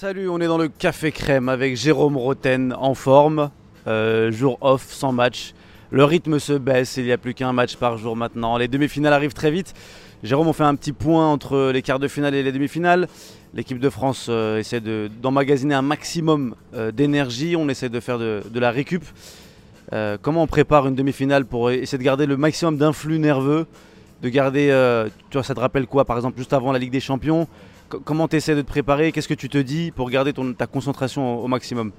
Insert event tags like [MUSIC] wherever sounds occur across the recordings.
Salut, on est dans le Café Crème avec Jérôme Roten en forme. Euh, jour off, sans match. Le rythme se baisse, il n'y a plus qu'un match par jour maintenant. Les demi-finales arrivent très vite. Jérôme, on fait un petit point entre les quarts de finale et les demi-finales. L'équipe de France euh, essaie de- d'emmagasiner un maximum euh, d'énergie. On essaie de faire de, de la récup. Comment on prépare une demi-finale pour essayer de garder le maximum d'influx nerveux? De garder, tu vois, ça te rappelle quoi par exemple juste avant la Ligue des Champions? Comment tu essaies de te préparer? Qu'est-ce que tu te dis pour garder ta concentration au, maximum?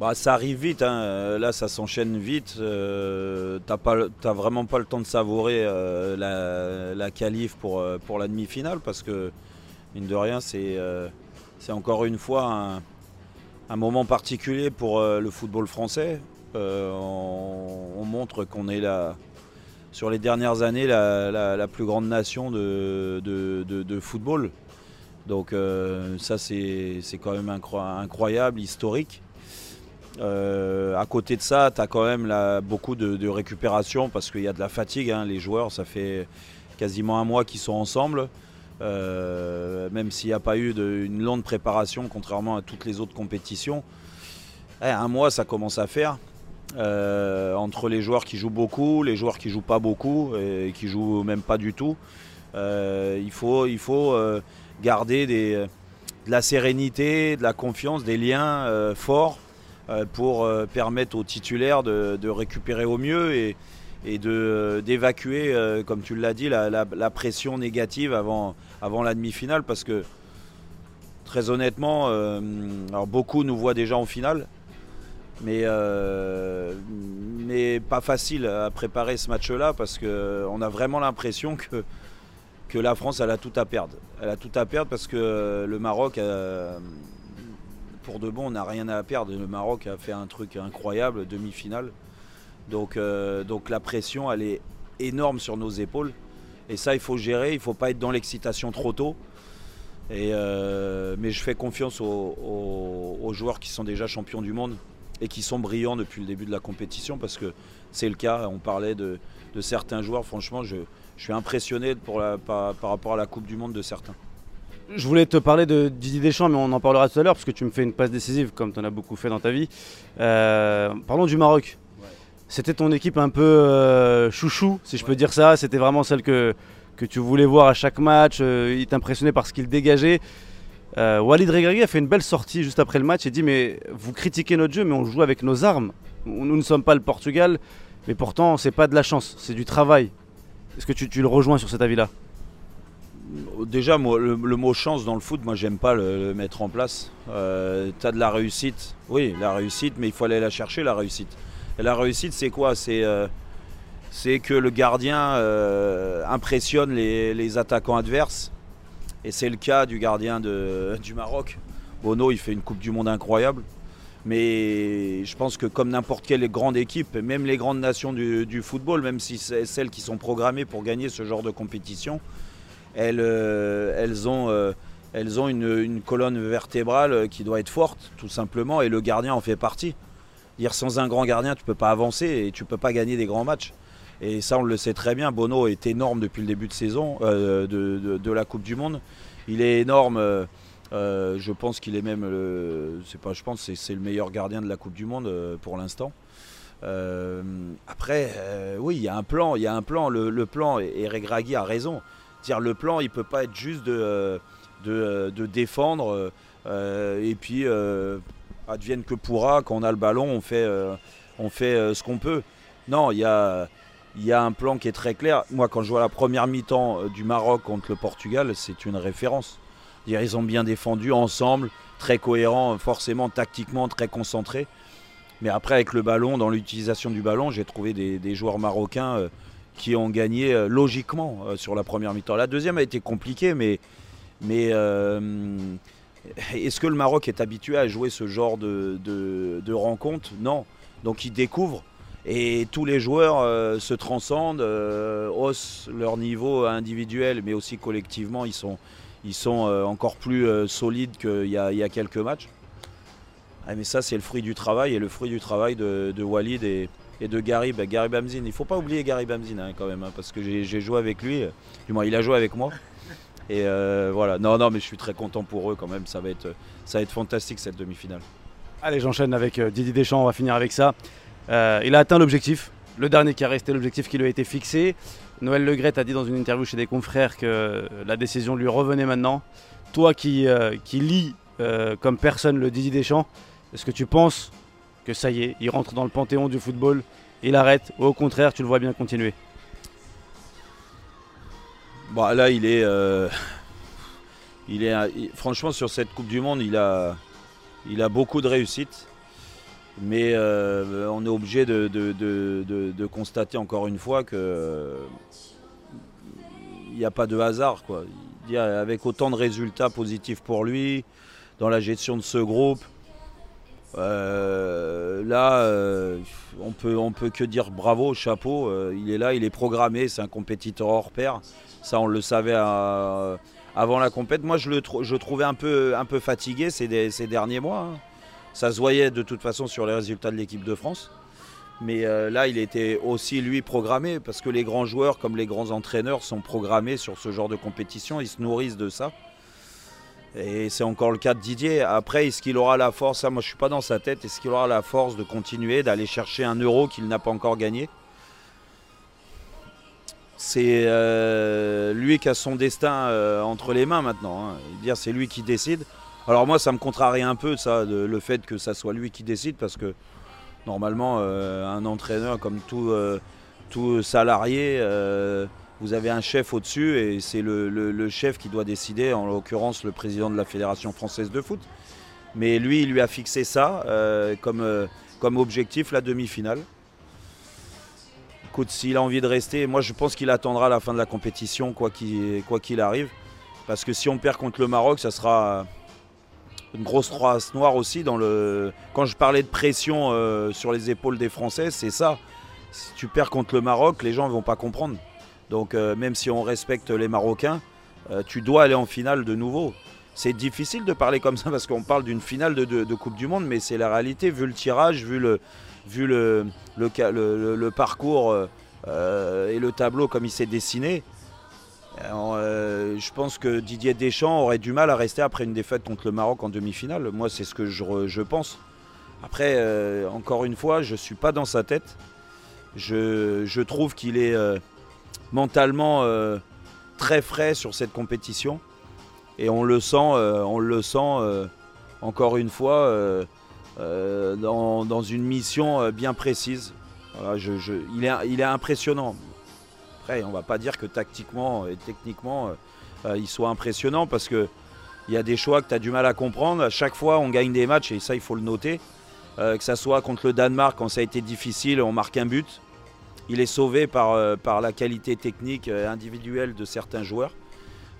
Bah, ça arrive vite, hein. Euh, là ça s'enchaîne vite. Euh, T'as vraiment pas le temps de savourer euh, la, la qualif pour, euh, pour la demi-finale parce que, mine de rien, c'est encore une fois un, moment particulier pour le football français. On montre qu'on est là, sur les dernières années la, plus grande nation de, football. Donc euh, ça c'est quand même incro- incroyable, historique. Euh, à côté de ça, tu as quand même beaucoup de, récupération parce qu'il y a de la fatigue. hein. Les joueurs, ça fait quasiment un mois qu'ils sont ensemble. Euh, même s'il n'y a pas eu une longue préparation, contrairement à toutes les autres compétitions. Eh, un mois, ça commence à faire. Euh, entre les joueurs qui jouent beaucoup, les joueurs qui jouent pas beaucoup et qui jouent même pas du tout. Euh, il faut, il faut euh, garder de la sérénité, de la confiance, des liens forts pour permettre aux titulaires de, récupérer au mieux et, de, d'évacuer, comme tu l'as dit, la, pression négative avant, avant la demi-finale parce que très honnêtement, alors beaucoup nous voient déjà en finale, mais, pas facile à préparer ce match-là parce qu'on a vraiment l'impression que, que la France elle a tout à perdre. Elle a tout à perdre parce que le Maroc, euh, pour de bon, on n'a rien à perdre. Le Maroc a fait un truc incroyable, demi-finale. Donc, euh, donc la pression, elle est énorme sur nos épaules. Et ça, il faut gérer. Il ne faut pas être dans l'excitation trop tôt. Et, euh, mais je fais confiance aux joueurs qui sont déjà champions du monde et qui sont brillants depuis le début de la compétition parce que c'est le cas. On parlait de, de certains joueurs. Franchement, je, je suis impressionné pour la- par, par rapport à la Coupe du Monde de certains. Je voulais te parler de Didier Deschamps, mais on en parlera tout à l'heure parce que tu me fais une passe décisive comme tu en as beaucoup fait dans ta vie. Euh, parlons du Maroc. C'était ton équipe un peu euh, chouchou, si je peux dire ça. C'était vraiment celle que, que tu voulais voir à chaque match. euh, il t'impressionnait par ce qu'il dégageait. Euh, Walid Regragui a fait une belle sortie juste après le match et dit Mais vous critiquez notre jeu, mais on joue avec nos armes. Nous ne sommes pas le Portugal, mais pourtant, c'est pas de la chance, c'est du travail. Est-ce que tu, le rejoins sur cet avis-là? Déjà, moi, le, mot chance dans le foot, moi, j'aime pas le, mettre en place. Euh, tu as de la réussite, oui, la réussite, mais il faut aller la chercher, la réussite. Et la réussite, c'est quoi? C'est euh, que le gardien euh, impressionne les attaquants adverses. Et c'est le cas du gardien du Maroc. Bono, il fait une Coupe du Monde incroyable. Mais je pense que comme n'importe quelle grande équipe, même les grandes nations du, football, même si c'est celles qui sont programmées pour gagner ce genre de compétition, elles, euh, ont, euh, une, colonne vertébrale qui doit être forte, tout simplement, et le gardien en fait partie. Dire sans un grand gardien, tu peux pas avancer et tu peux pas gagner des grands matchs. Et ça, on le sait très bien. Bono est énorme depuis le début de saison euh, de, de- la Coupe du Monde. Il est énorme. euh, euh, je pense qu'il est même, le- pas, je pense, c'est, le meilleur gardien de la Coupe du Monde pour l'instant. Après, oui, il y a un plan. Il y a un plan. Le, le plan, et, Regragui a raison. Dire le plan, il peut pas être juste de, de, de défendre et puis advienne que pourra. Quand on a le ballon, on fait, on fait ce qu'on peut. Non, il y a, il y a un plan qui est très clair. Moi, quand je vois la première mi-temps euh, du Maroc contre le Portugal, c'est une référence. Ils ont bien défendu ensemble, très cohérents, forcément tactiquement très concentrés. Mais après, avec le ballon, dans l'utilisation du ballon, j'ai trouvé des, joueurs marocains euh, qui ont gagné euh, logiquement sur la première mi-temps. La deuxième a été compliquée, mais, est-ce que le Maroc est habitué à jouer ce genre de, de, de rencontres Non. Donc ils découvrent et tous les joueurs euh, se transcendent, euh, haussent leur niveau individuel, mais aussi collectivement, ils sont, ils sont euh, encore plus euh, solides qu'il y y a quelques matchs. Ah, mais ça, c'est le fruit du travail et le fruit du travail de, Walid et, et de Gary, bah, Gary Bamzine. Il ne faut pas oublier Gary Bamzine hein, quand même, hein, parce que j'ai joué avec lui, du moins il a joué avec moi. Et voilà, non, non, mais je suis très content pour eux quand même. Ça va être, ça va être fantastique cette demi-finale. Allez, j'enchaîne avec Didier Deschamps, on va finir avec ça. Il a atteint l'objectif, le dernier qui a resté l'objectif qui lui a été fixé. Noël Legret a dit dans une interview chez des confrères que la décision lui revenait maintenant. Toi qui, qui lis comme personne le Didier Deschamps, est-ce que tu penses que ça y est, il rentre dans le panthéon du football, il arrête, ou au contraire, tu le vois bien continuer? Bon, là, il est, euh, il est, franchement, sur cette Coupe du Monde, il a, il a beaucoup de réussite. Mais euh, on est obligé de, constater encore une fois que il n'y a pas de hasard. Quoi. Avec autant de résultats positifs pour lui, dans la gestion de ce groupe, euh, là, euh, on peut, peut que dire bravo, chapeau. Il est là, il est programmé, c'est un compétiteur hors pair. Ça, on le savait avant la compète. Moi, je le je trouvais un peu, fatigué ces, ces derniers mois. Hein. Ça se voyait de toute façon sur les résultats de l'équipe de France. Mais là, il était aussi lui programmé parce que les grands joueurs, comme les grands entraîneurs, sont programmés sur ce genre de compétition. Ils se nourrissent de ça. Et c'est encore le cas de Didier. Après, est-ce qu'il aura la force? Moi, je ne suis pas dans sa tête. Est-ce qu'il aura la force de continuer, d'aller chercher un euro qu'il n'a pas encore gagné? C'est euh, lui qui a son destin euh, entre les mains maintenant. Hein. C'est lui qui décide. Alors moi, ça me contrarie un peu ça, le fait que ça soit lui qui décide, parce que normalement, euh, un entraîneur comme tout, tout salarié vous avez un chef au-dessus et c'est le, chef qui doit décider, en l'occurrence le président de la Fédération française de foot. Mais lui, il lui a fixé ça euh, comme, euh, comme objectif, la demi-finale. Écoute, s'il a envie de rester, moi je pense qu'il attendra la fin de la compétition, quoi qu'il arrive. Parce que si on perd contre le Maroc, ça sera une grosse trace noire aussi. Dans le... Quand je parlais de pression euh, sur les épaules des Français, c'est ça. Si tu perds contre le Maroc, les gens ne vont pas comprendre. Donc euh, même si on respecte les Marocains, euh, tu dois aller en finale de nouveau. C'est difficile de parler comme ça parce qu'on parle d'une finale de, Coupe du Monde, mais c'est la réalité vu le tirage, vu le, parcours et le tableau comme il s'est dessiné. Je pense que Didier Deschamps aurait du mal à rester après une défaite contre le Maroc en demi-finale. Moi, c'est ce que je, pense. Après, encore une fois, je ne suis pas dans sa tête. Je, trouve qu'il est mentalement euh, très frais sur cette compétition. Et on le sent, euh, on le sent euh, encore une fois dans, une mission bien précise. il, est, impressionnant. On va pas dire que tactiquement et techniquement, il soit impressionnant parce que il y a des choix que tu as du mal à comprendre. À chaque fois, on gagne des matchs et ça, il faut le noter. que ça soit contre le Danemark, quand ça a été difficile, on marque un but il est sauvé par, euh, par la qualité technique euh, individuelle de certains joueurs.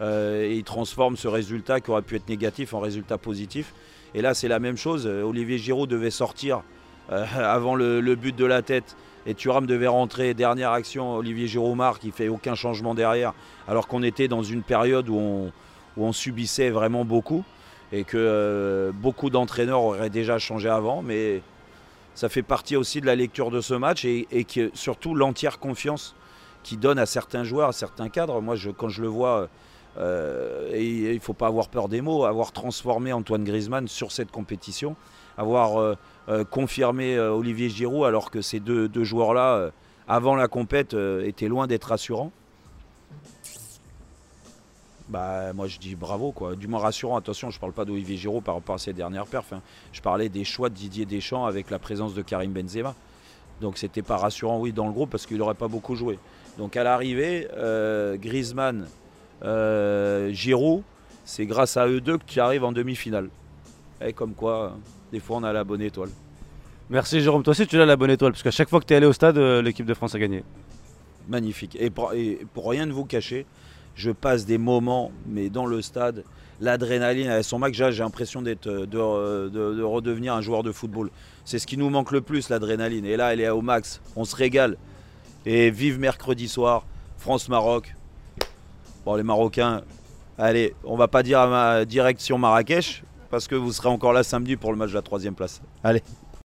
Euh, et il transforme ce résultat qui aurait pu être négatif en résultat positif. Et là, c'est la même chose. Olivier Giroud devait sortir [LAUGHS] avant le, but de la tête. Et Thuram devait rentrer. Dernière action, Olivier Giroud marque. Il fait aucun changement derrière. Alors qu'on était dans une période où on, subissait vraiment beaucoup. Et que beaucoup d'entraîneurs auraient déjà changé avant. Mais ça fait partie aussi de la lecture de ce match et, surtout l'entière confiance qu'il donne à certains joueurs, à certains cadres. Moi, quand je le vois, euh, il ne faut pas avoir peur des mots, avoir transformé Antoine Griezmann sur cette compétition, avoir euh, euh, confirmé Olivier Giroud alors que ces deux, joueurs-là, avant la compète, étaient loin d'être rassurants bah, moi je dis bravo quoi. Du moins rassurant, attention, je parle pas d'Olivier Giroud par rapport à ses dernières perfs. Hein. Je parlais des choix de Didier Deschamps avec la présence de Karim Benzema. Donc c'était pas rassurant oui dans le groupe parce qu'il n'aurait pas beaucoup joué. Donc à l'arrivée, euh, Griezmann, euh, Giroud, c'est grâce à eux deux que tu arrives en demi-finale. Et comme quoi, des fois on a la bonne étoile. Merci Jérôme, toi aussi tu as la bonne étoile parce qu'à chaque fois que tu es allé au stade, euh, l'équipe de France a gagné. Magnifique. et pour rien ne vous cacher, je passe des moments, mais dans le stade, l'adrénaline, avec son max, j'ai l'impression euh, de, de, redevenir un joueur de football. C'est ce qui nous manque le plus, l'adrénaline. Et là, elle est au max. On se régale. Et vive mercredi soir, France-Maroc. Bon, les Marocains, allez, on va pas dire à ma direction Marrakech, parce que vous serez encore là samedi pour le match de la troisième place. Allez.